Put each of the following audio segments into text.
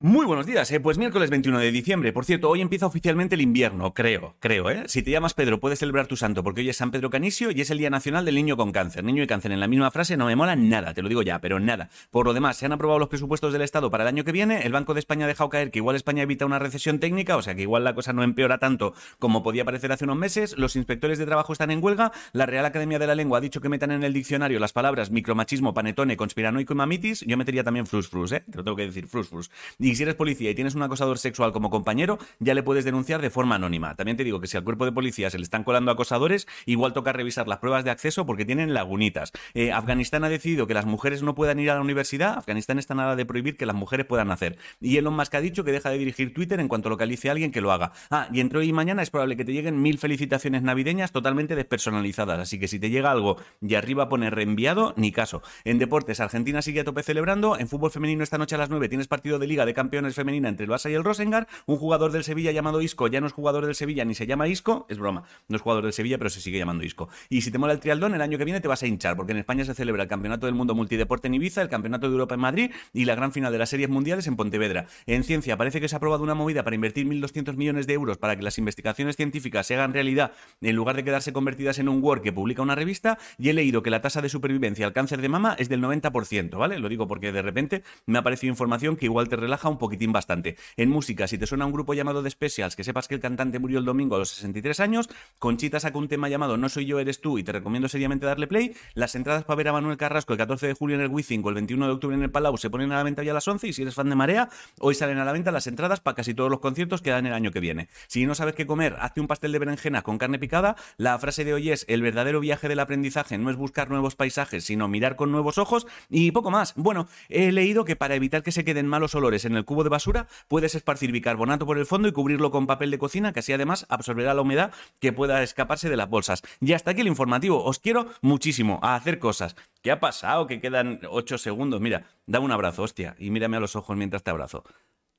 Muy buenos días, ¿eh? pues miércoles 21 de diciembre. Por cierto, hoy empieza oficialmente el invierno, creo, creo, ¿eh? Si te llamas Pedro, puedes celebrar tu santo porque hoy es San Pedro Canisio y es el Día Nacional del Niño con Cáncer. Niño y cáncer en la misma frase no me mola nada, te lo digo ya, pero nada. Por lo demás, se han aprobado los presupuestos del Estado para el año que viene. El Banco de España ha dejado caer que igual España evita una recesión técnica, o sea que igual la cosa no empeora tanto como podía parecer hace unos meses. Los inspectores de trabajo están en huelga. La Real Academia de la Lengua ha dicho que metan en el diccionario las palabras micromachismo, panetone, conspiranoico y mamitis. Yo metería también frus frus, ¿eh? Te lo tengo que decir, frus frus. Y si eres policía y tienes un acosador sexual como compañero, ya le puedes denunciar de forma anónima. También te digo que si al cuerpo de policía se le están colando acosadores, igual toca revisar las pruebas de acceso porque tienen lagunitas. Eh, Afganistán ha decidido que las mujeres no puedan ir a la universidad. Afganistán está nada de prohibir que las mujeres puedan hacer. Y Elon Musk ha dicho que deja de dirigir Twitter en cuanto localice a alguien que lo haga. Ah, y entre hoy y mañana es probable que te lleguen mil felicitaciones navideñas totalmente despersonalizadas. Así que si te llega algo y arriba pone reenviado, ni caso. En deportes, Argentina sigue a tope celebrando. En fútbol femenino esta noche a las 9 tienes partido de Liga de Campeones Femenina entre el Barça y el Rosengar, un jugador del Sevilla llamado Isco ya no es jugador del Sevilla ni se llama Isco, es broma, no es jugador del Sevilla, pero se sigue llamando Isco. Y si te mola el trialdón, el año que viene te vas a hinchar, porque en España se celebra el Campeonato del Mundo Multideporte en Ibiza, el Campeonato de Europa en Madrid y la gran final de las series mundiales en Pontevedra. En ciencia parece que se ha aprobado una movida para invertir 1.200 millones de euros para que las investigaciones científicas se hagan realidad en lugar de quedarse convertidas en un Word que publica una revista y he leído que la tasa de supervivencia al cáncer de mama es del 90%, ¿vale? Lo digo porque de repente me ha parecido información que igual te relaja un poquitín bastante. En música, si te suena un grupo llamado The Specials, que sepas que el cantante murió el domingo a los 63 años, Conchita sacó un tema llamado No soy yo, eres tú y te recomiendo seriamente darle play. Las entradas para ver a Manuel Carrasco el 14 de julio en el Wizzing o el 21 de octubre en el Palau se ponen a la venta ya a las 11 y si eres fan de Marea, hoy salen a la venta las entradas para casi todos los conciertos que dan el año que viene. Si no sabes qué comer, hazte un pastel de berenjena con carne picada. La frase de hoy es el verdadero viaje del aprendizaje no es buscar nuevos paisajes, sino mirar con nuevos ojos y poco más. Bueno, he leído que para evitar que se queden malos olores en el cubo de basura, puedes esparcir bicarbonato por el fondo y cubrirlo con papel de cocina, que así además absorberá la humedad que pueda escaparse de las bolsas. Y hasta aquí el informativo. Os quiero muchísimo a hacer cosas. ¿Qué ha pasado? Que quedan 8 segundos. Mira, da un abrazo, hostia, y mírame a los ojos mientras te abrazo.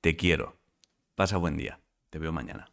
Te quiero. Pasa buen día. Te veo mañana.